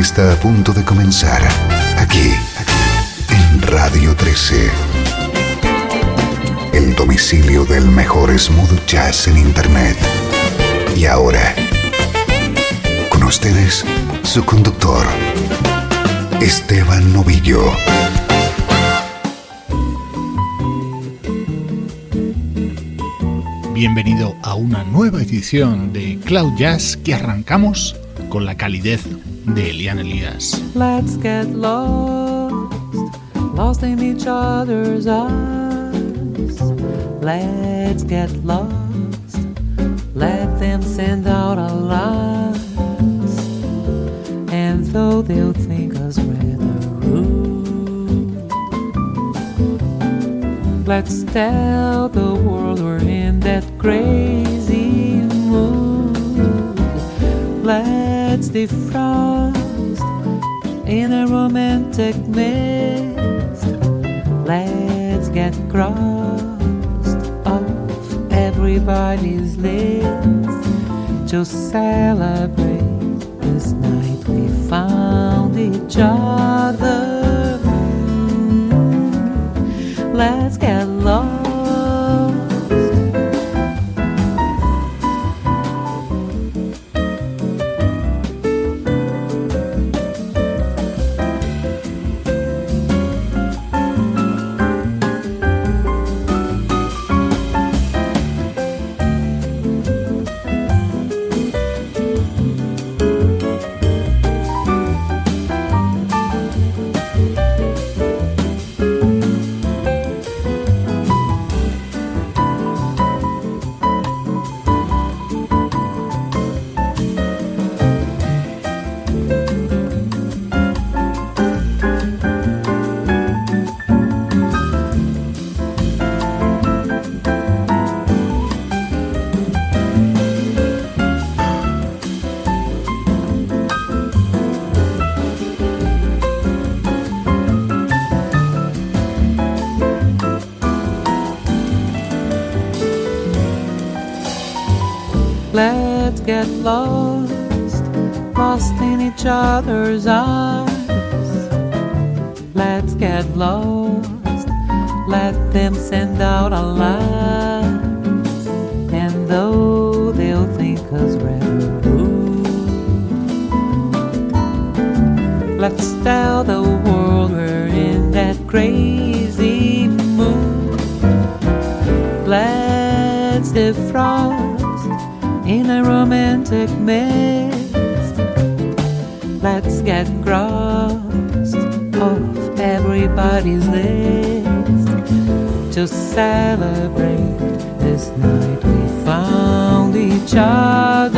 Está a punto de comenzar aquí, en Radio 13. El domicilio del mejor smooth jazz en Internet. Y ahora, con ustedes, su conductor, Esteban Novillo. Bienvenido a una nueva edición de Cloud Jazz que arrancamos con la calidez de Elian Elías. Let's get lost, lost in each other's eyes. Let's get lost, let them send out alarms. And though they'll think us rather rude, let's tell the world we're in that crazy Let's defrost in a romantic mist. Let's get crossed off everybody's list to celebrate this night we found each other. Let's get get lost, lost in each other's arms. Let's get lost, let them send out alarms. And though they'll think us rather let's tell the world we're in that crazy Let's get crossed off everybody's list to celebrate this night we found each other.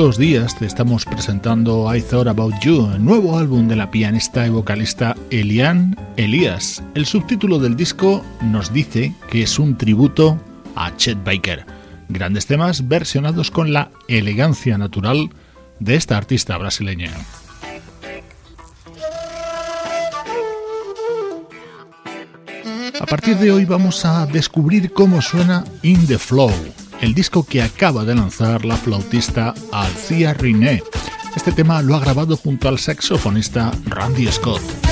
Estos días te estamos presentando I Thought About You, el nuevo álbum de la pianista y vocalista Eliane Elias. El subtítulo del disco nos dice que es un tributo a Chet Baker. Grandes temas versionados con la elegancia natural de esta artista brasileña. A partir de hoy vamos a descubrir cómo suena In the Flow. El disco que acaba de lanzar la flautista Alcia Riné. Este tema lo ha grabado junto al saxofonista Randy Scott.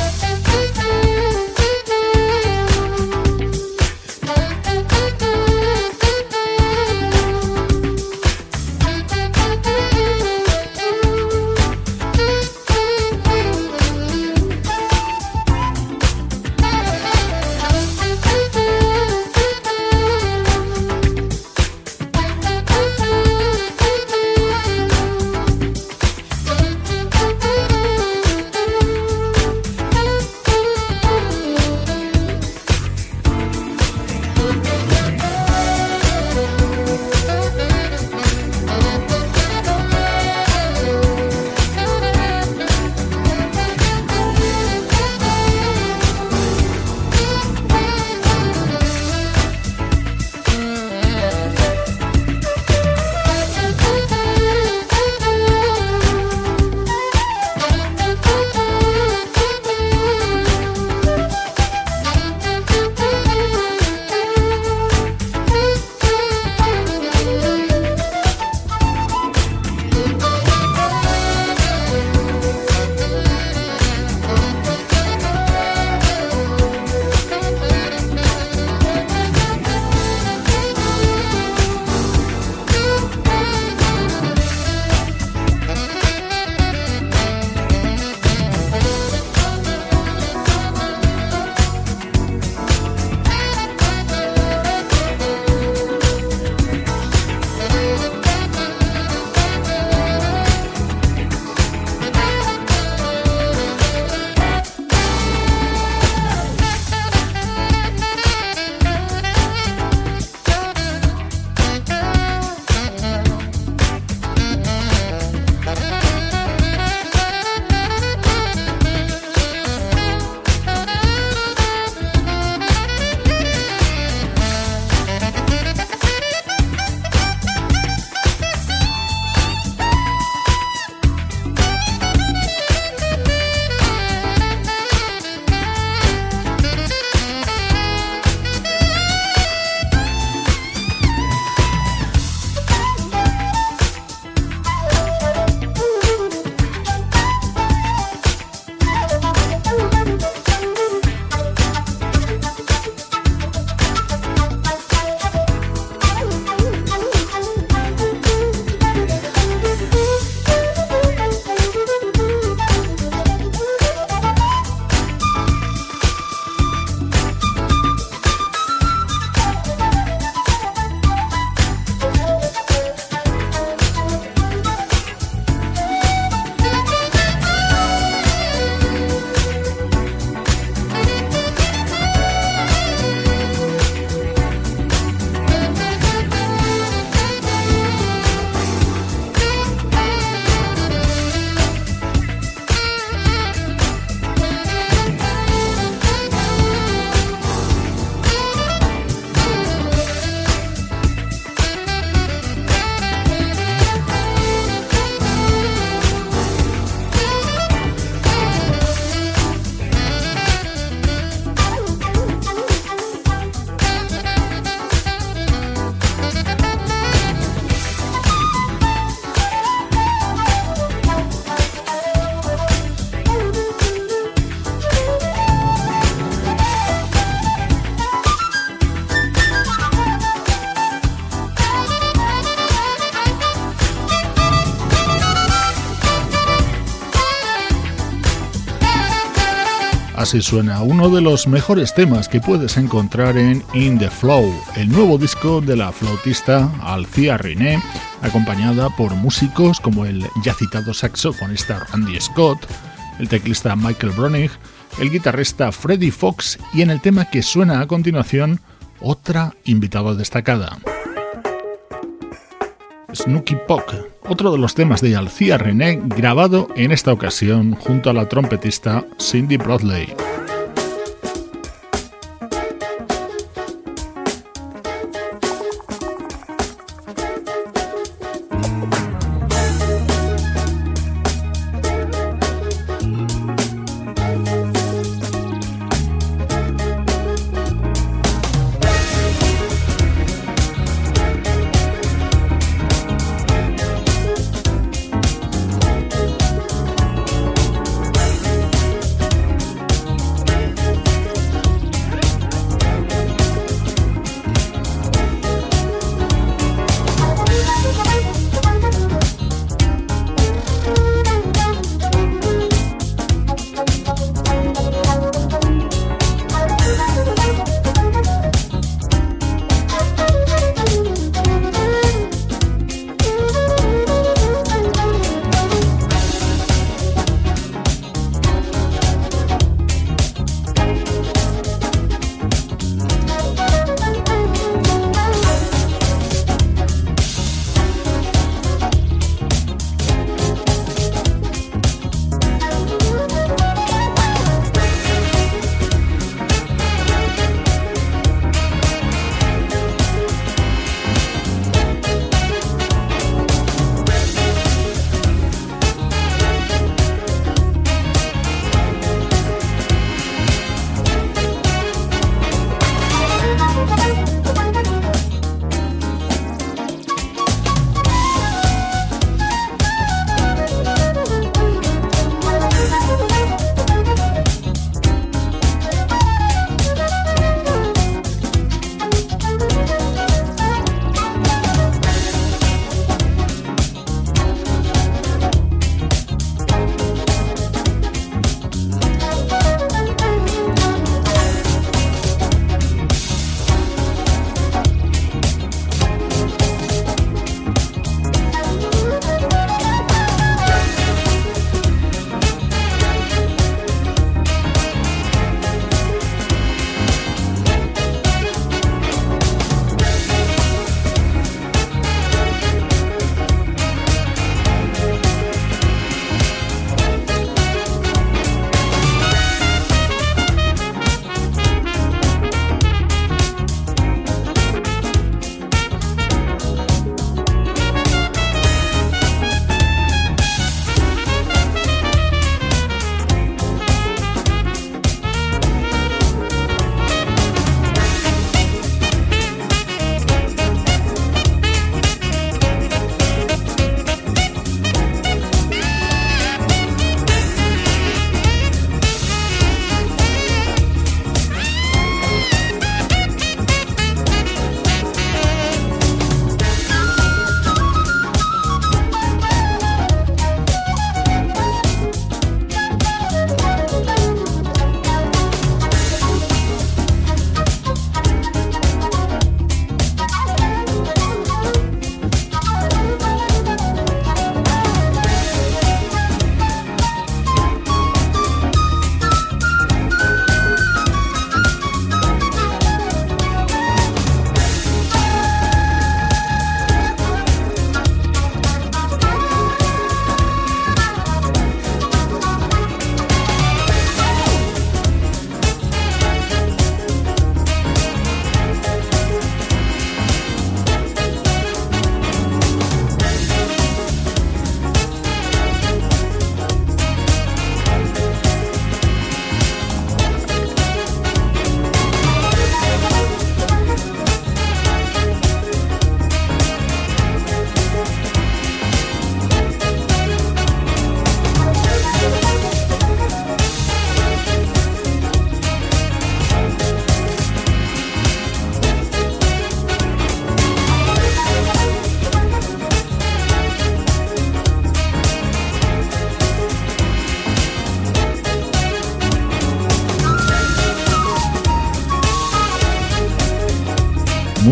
Así suena uno de los mejores temas que puedes encontrar en In the Flow, el nuevo disco de la flautista Alcia Riné, acompañada por músicos como el ya citado saxofonista Randy Scott, el teclista Michael Bronig, el guitarrista Freddie Fox y en el tema que suena a continuación, otra invitada destacada. Snooky Puck, otro de los temas de Alcia René grabado en esta ocasión junto a la trompetista Cindy Broadley.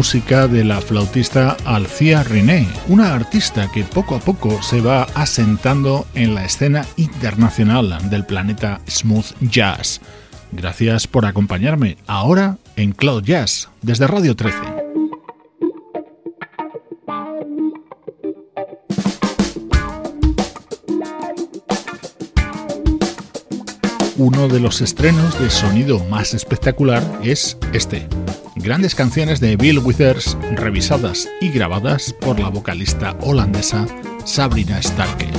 Música de la flautista Alcia René, una artista que poco a poco se va asentando en la escena internacional del planeta smooth jazz. Gracias por acompañarme ahora en Cloud Jazz desde Radio 13. uno de los estrenos de sonido más espectacular es este. Grandes canciones de Bill Withers revisadas y grabadas por la vocalista holandesa Sabrina Starke.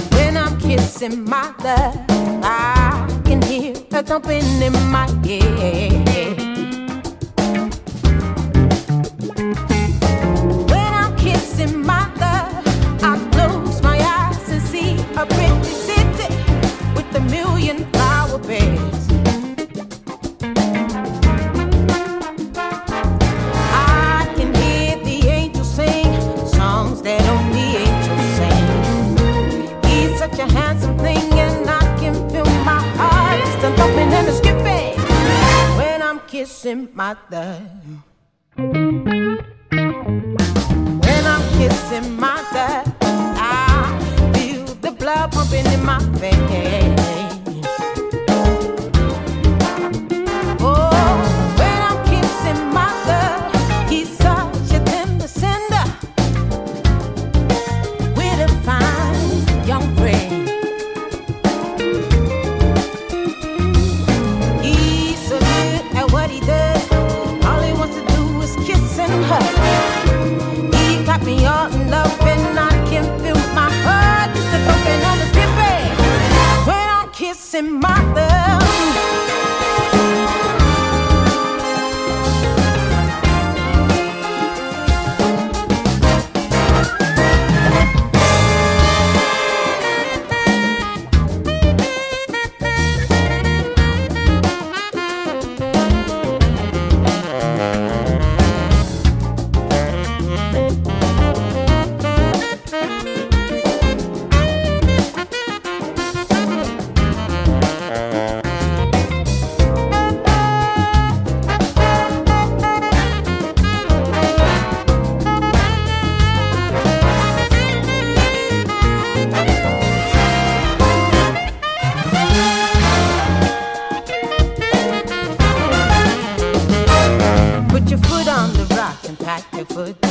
foot.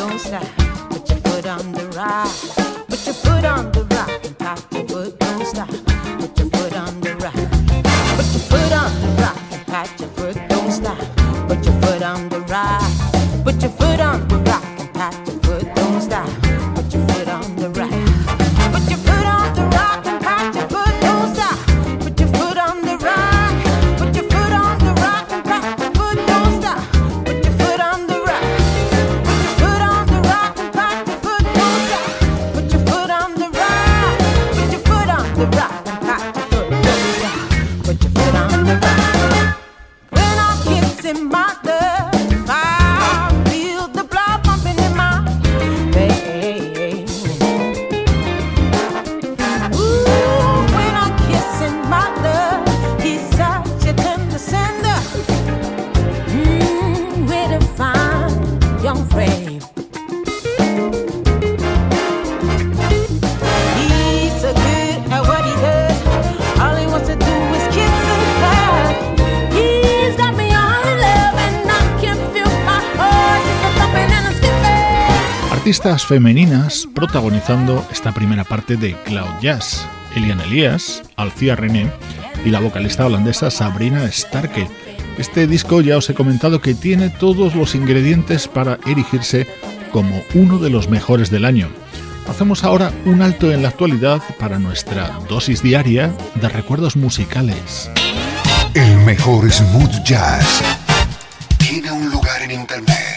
Artistas femeninas protagonizando esta primera parte de Cloud Jazz. Elian Elias, Alcia René y la vocalista holandesa Sabrina Starke. Este disco ya os he comentado que tiene todos los ingredientes para erigirse como uno de los mejores del año. Hacemos ahora un alto en la actualidad para nuestra dosis diaria de recuerdos musicales. El mejor smooth jazz tiene un lugar en internet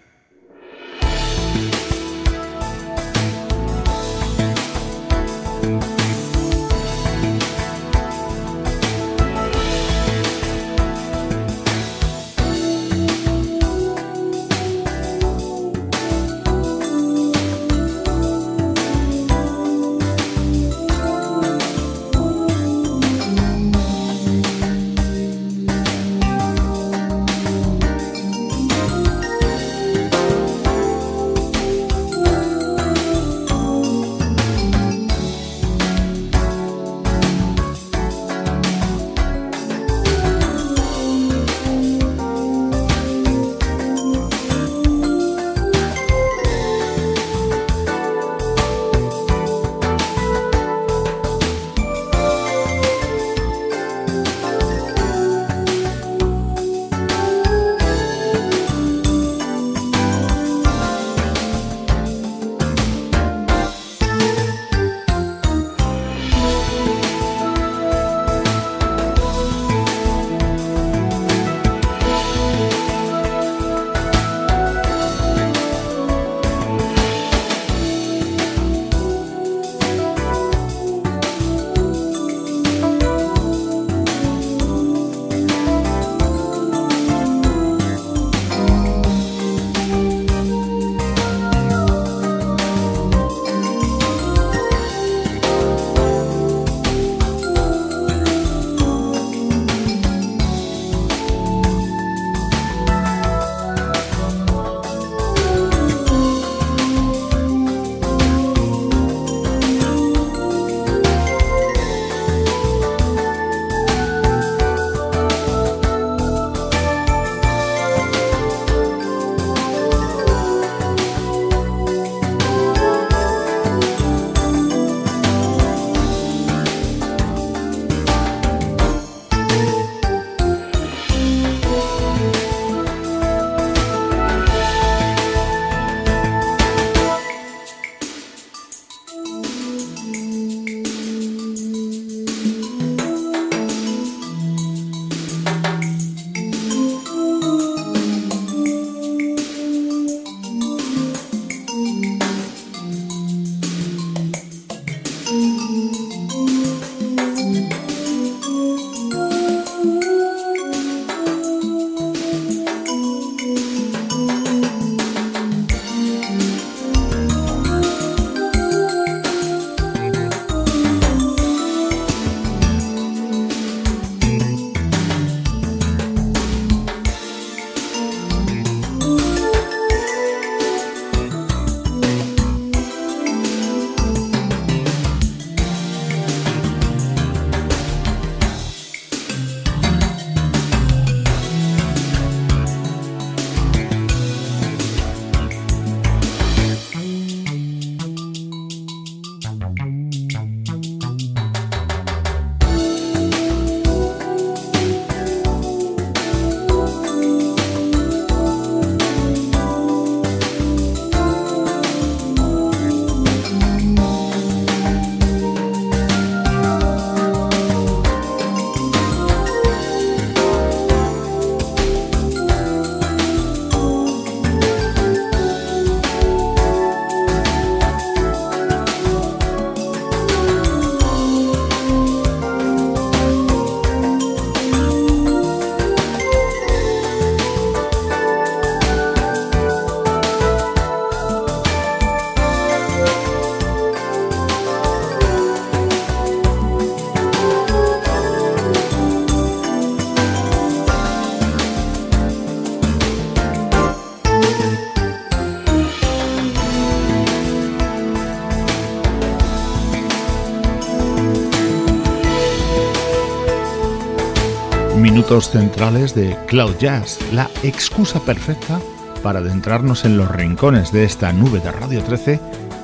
Centrales de Cloud Jazz, la excusa perfecta para adentrarnos en los rincones de esta nube de Radio 13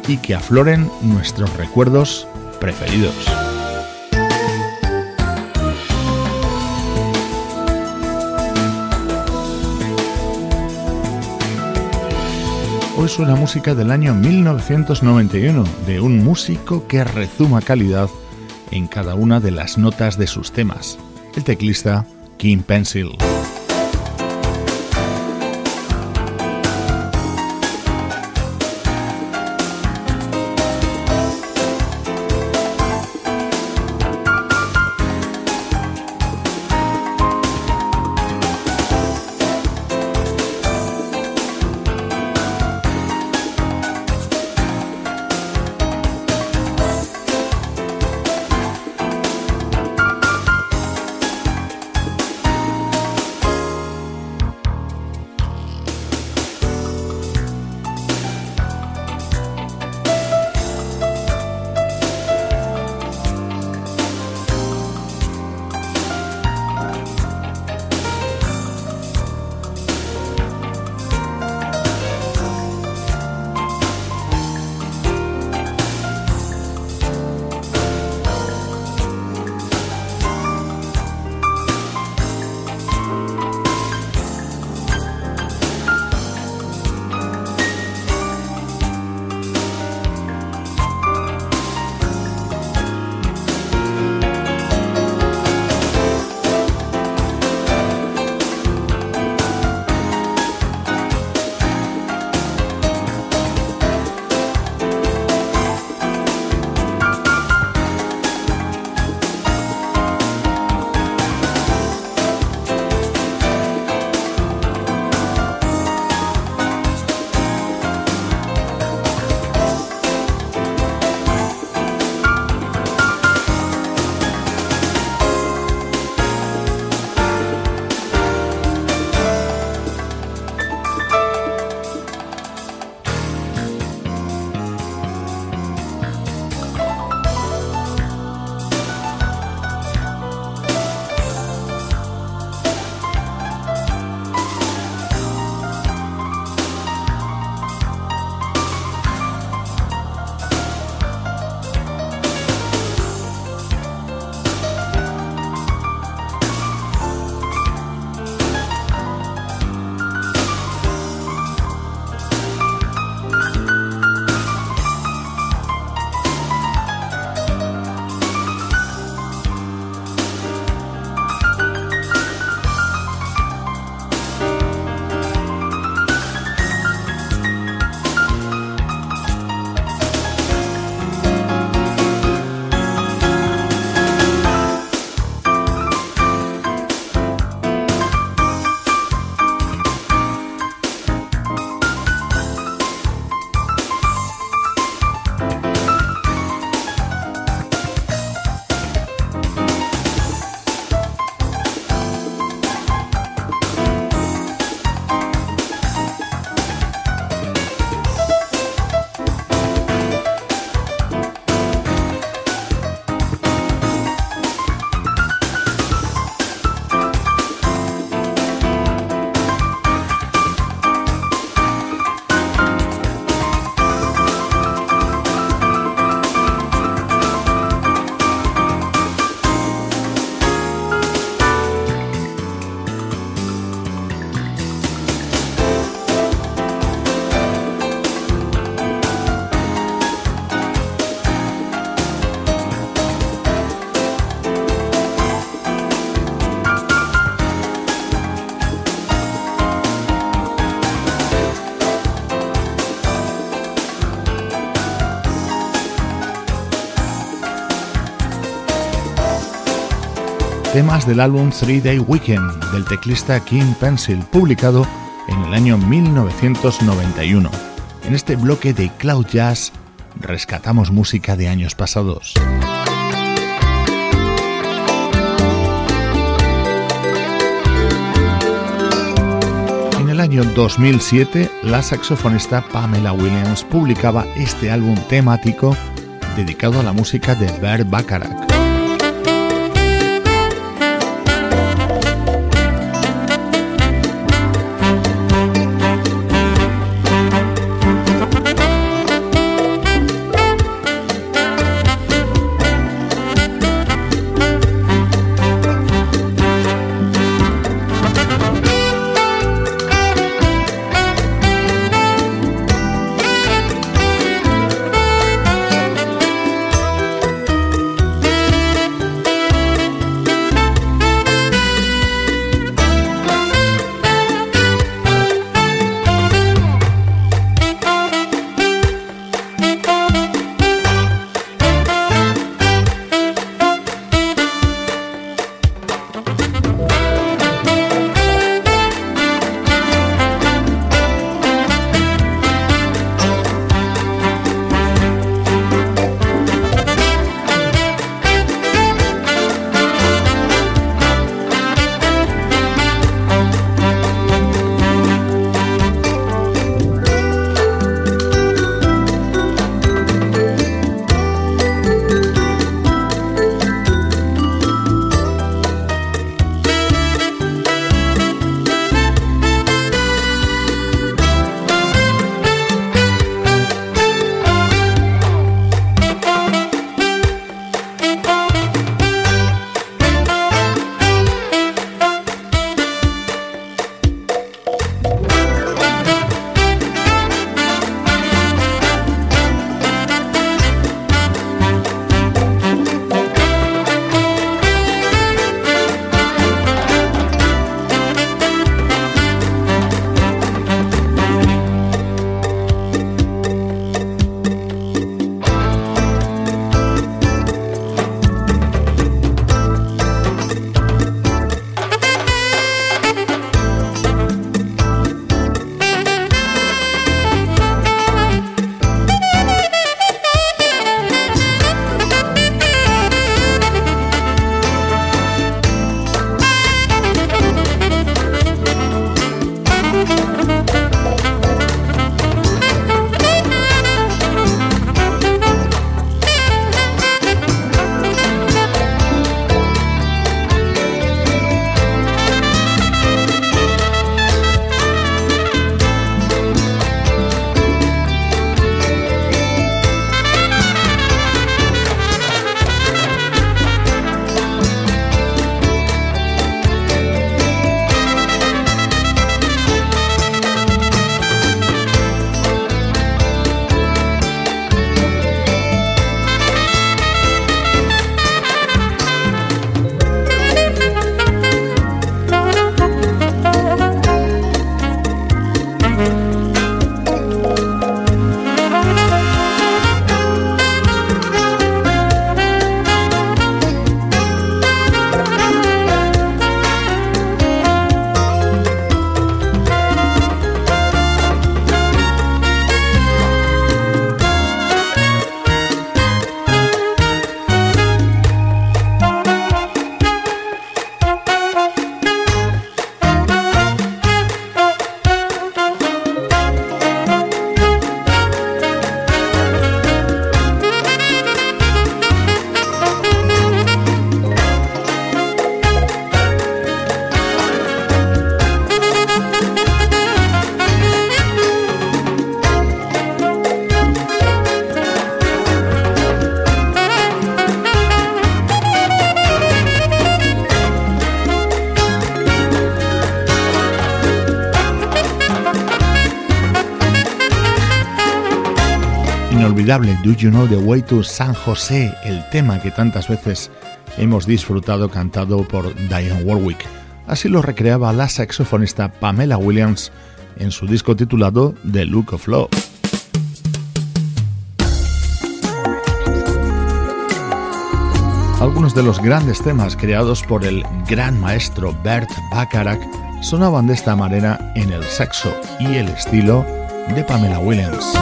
y que afloren nuestros recuerdos preferidos. Hoy suena música del año 1991 de un músico que rezuma calidad en cada una de las notas de sus temas, el teclista Kim Pencil. Temas del álbum Three Day Weekend del teclista Kim Pencil, publicado en el año 1991. En este bloque de Cloud Jazz rescatamos música de años pasados. En el año 2007, la saxofonista Pamela Williams publicaba este álbum temático dedicado a la música de Bert Bacharach. Do You Know the Way to San José, el tema que tantas veces hemos disfrutado cantado por Diane Warwick. Así lo recreaba la saxofonista Pamela Williams en su disco titulado The Look of Love. Algunos de los grandes temas creados por el gran maestro Bert Bacharach sonaban de esta manera en el sexo y el estilo de Pamela Williams.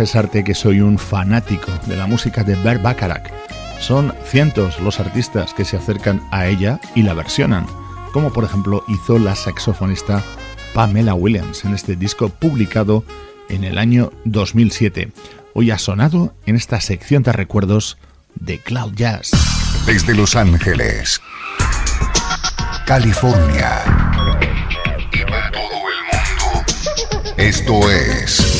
Confesarte que soy un fanático de la música de Bert Bacharach. Son cientos los artistas que se acercan a ella y la versionan, como por ejemplo hizo la saxofonista Pamela Williams en este disco publicado en el año 2007. Hoy ha sonado en esta sección de recuerdos de Cloud Jazz. Desde Los Ángeles, California y para todo el mundo, esto es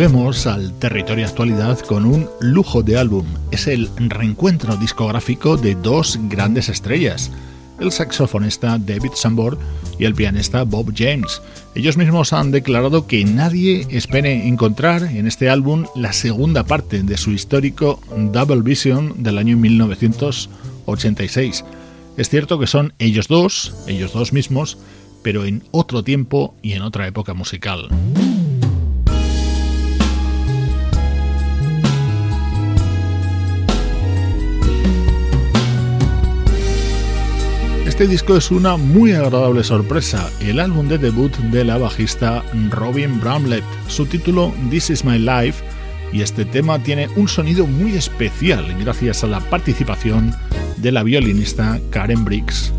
Volvemos al territorio actualidad con un lujo de álbum. Es el reencuentro discográfico de dos grandes estrellas, el saxofonista David Sambor y el pianista Bob James. Ellos mismos han declarado que nadie espere encontrar en este álbum la segunda parte de su histórico Double Vision del año 1986. Es cierto que son ellos dos, ellos dos mismos, pero en otro tiempo y en otra época musical. Este disco es una muy agradable sorpresa, el álbum de debut de la bajista Robin Bramlett, su título This Is My Life, y este tema tiene un sonido muy especial gracias a la participación de la violinista Karen Briggs.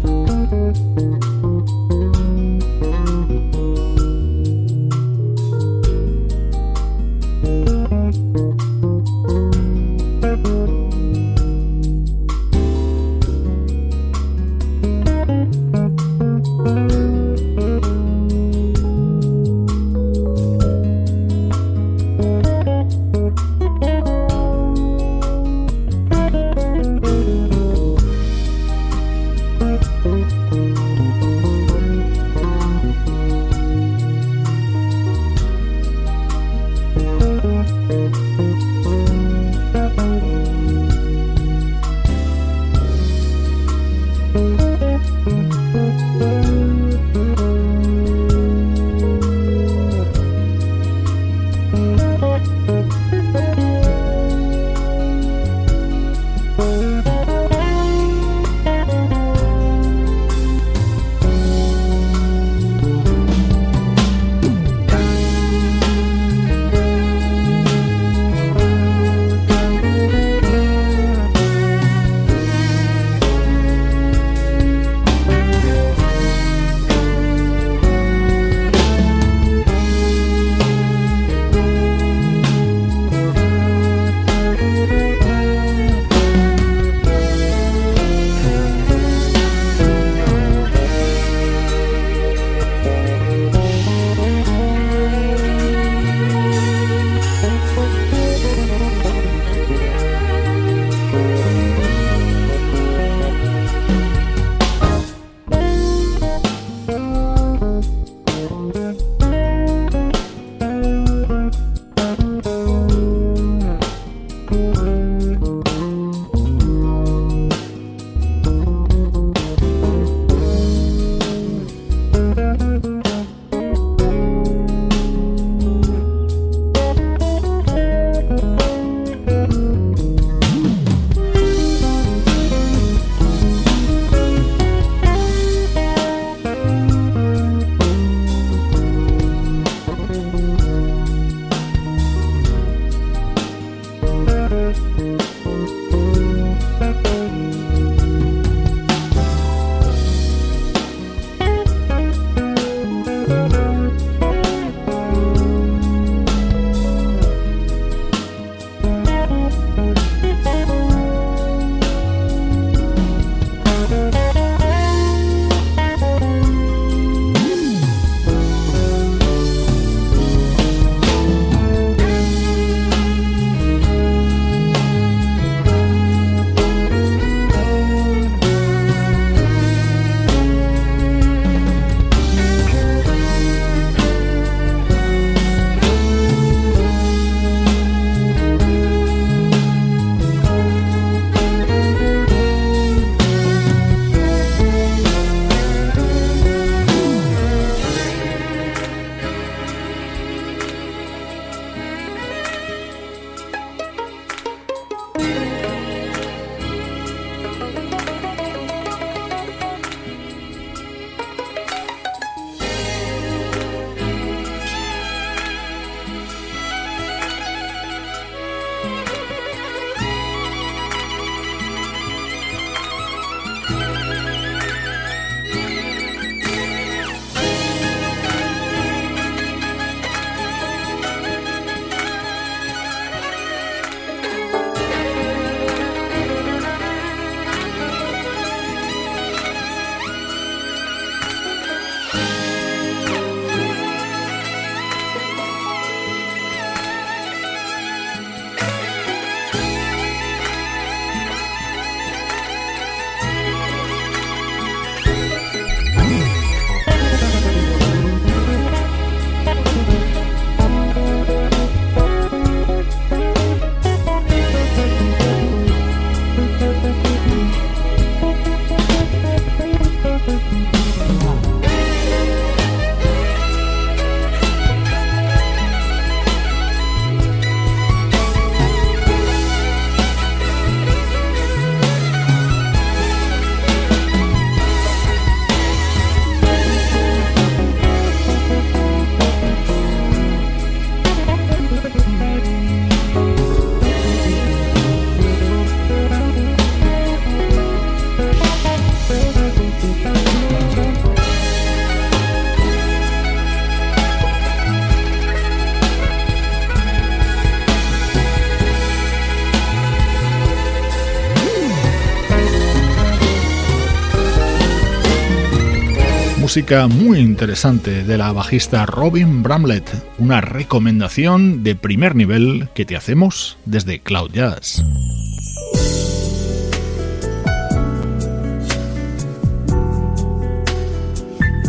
Música muy interesante de la bajista Robin Bramlett, una recomendación de primer nivel que te hacemos desde Cloud Jazz.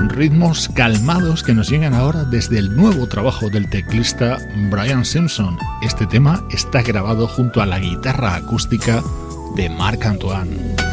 ritmos calmados que nos llegan ahora desde el nuevo trabajo del teclista Brian Simpson. Este tema está grabado junto a la guitarra acústica de Marc Antoine.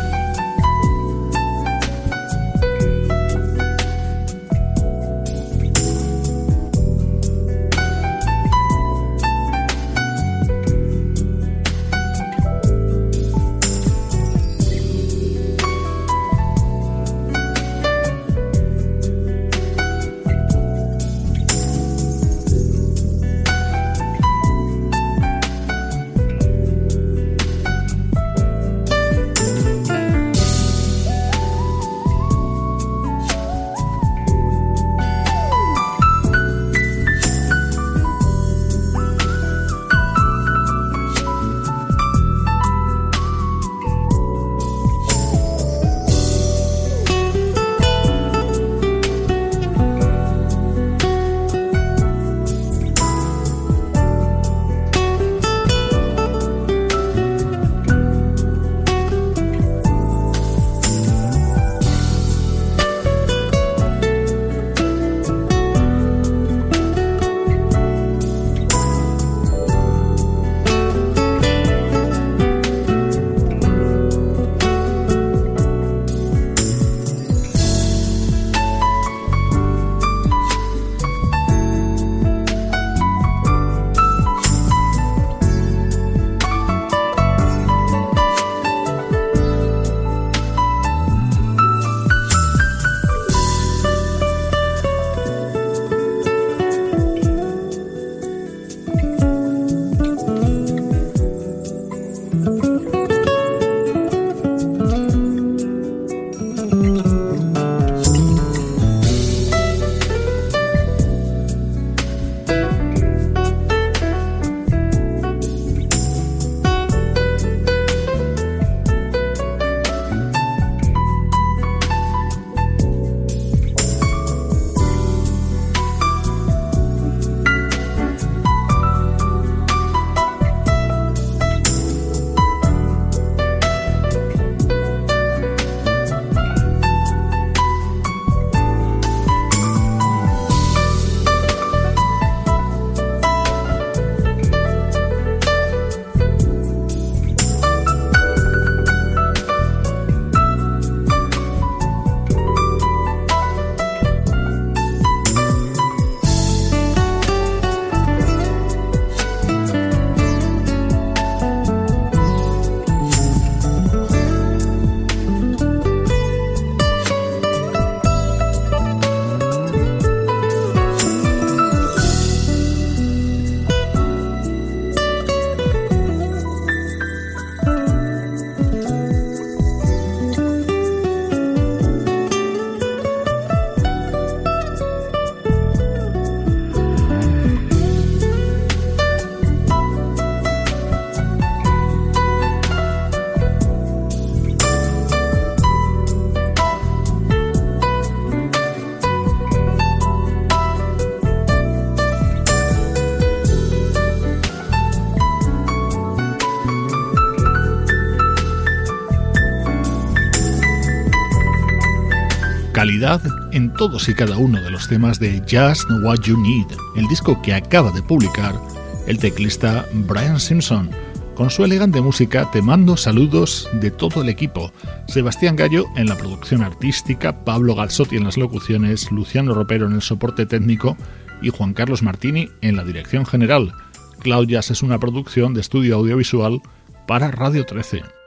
En todos y cada uno de los temas de Just What You Need, el disco que acaba de publicar el teclista Brian Simpson. Con su elegante música te mando saludos de todo el equipo. Sebastián Gallo en la producción artística, Pablo Galzotti en las locuciones, Luciano Ropero en el soporte técnico y Juan Carlos Martini en la dirección general. Cloud es una producción de estudio audiovisual para Radio 13.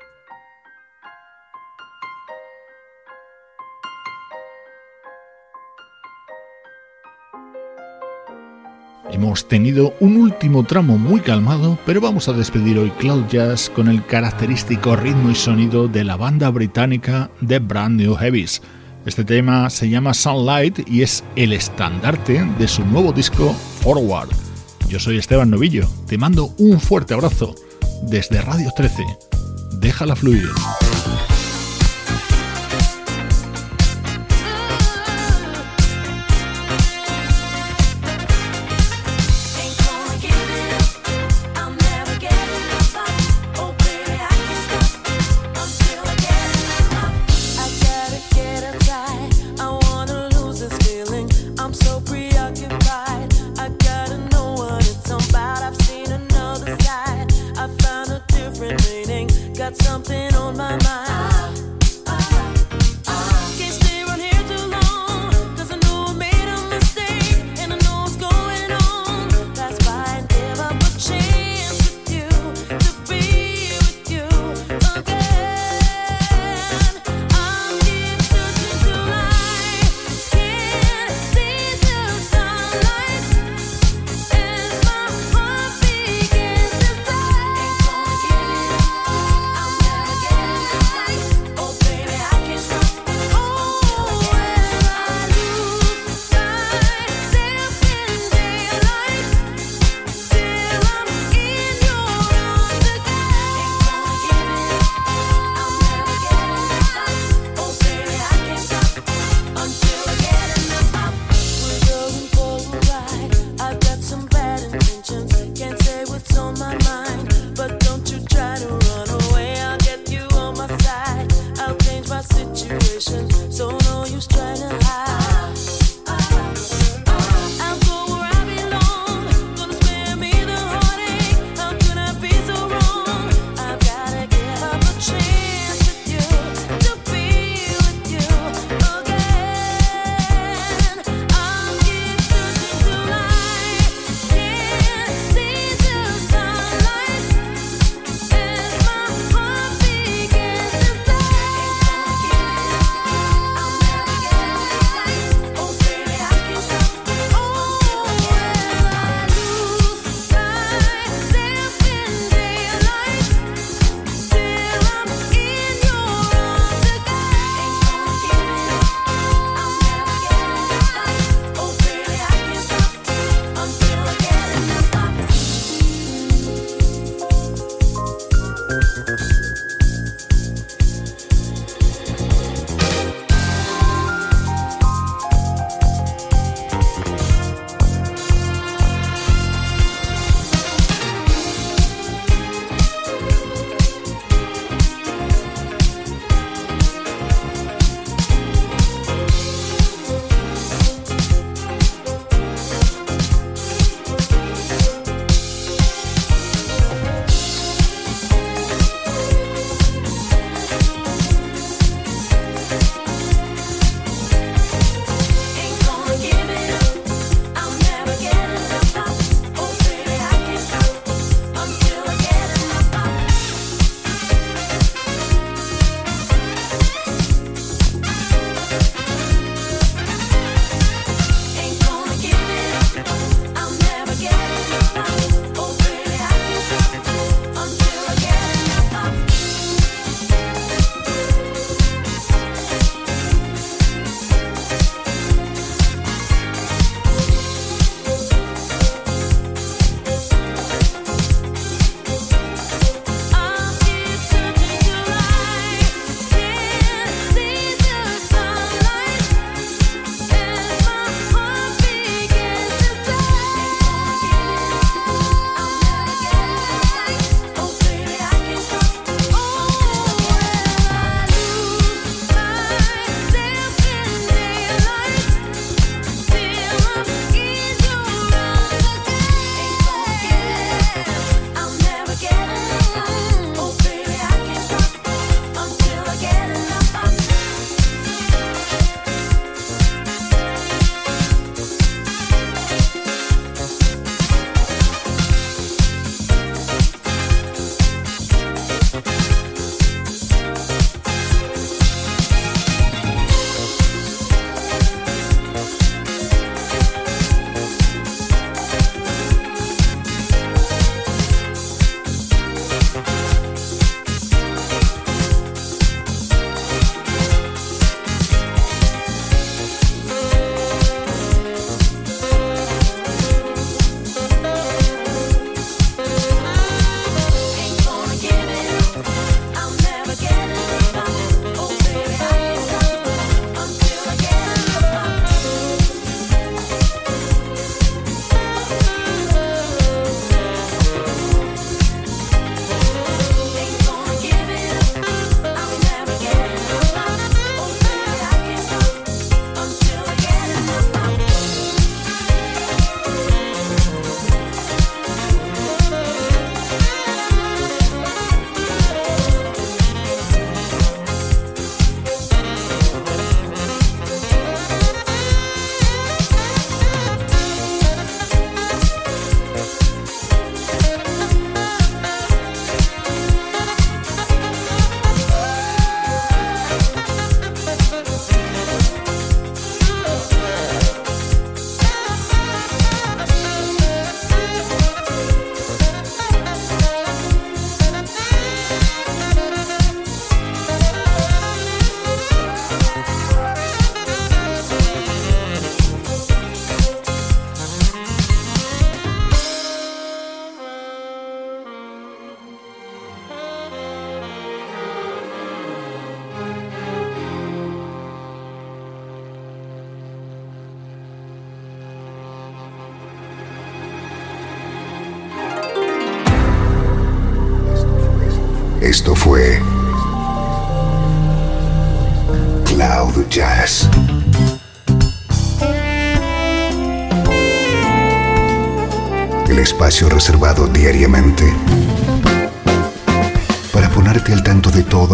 Hemos tenido un último tramo muy calmado, pero vamos a despedir hoy Cloud Jazz con el característico ritmo y sonido de la banda británica The Brand New Heavies. Este tema se llama Sunlight y es el estandarte de su nuevo disco Forward. Yo soy Esteban Novillo, te mando un fuerte abrazo desde Radio 13. Déjala fluir.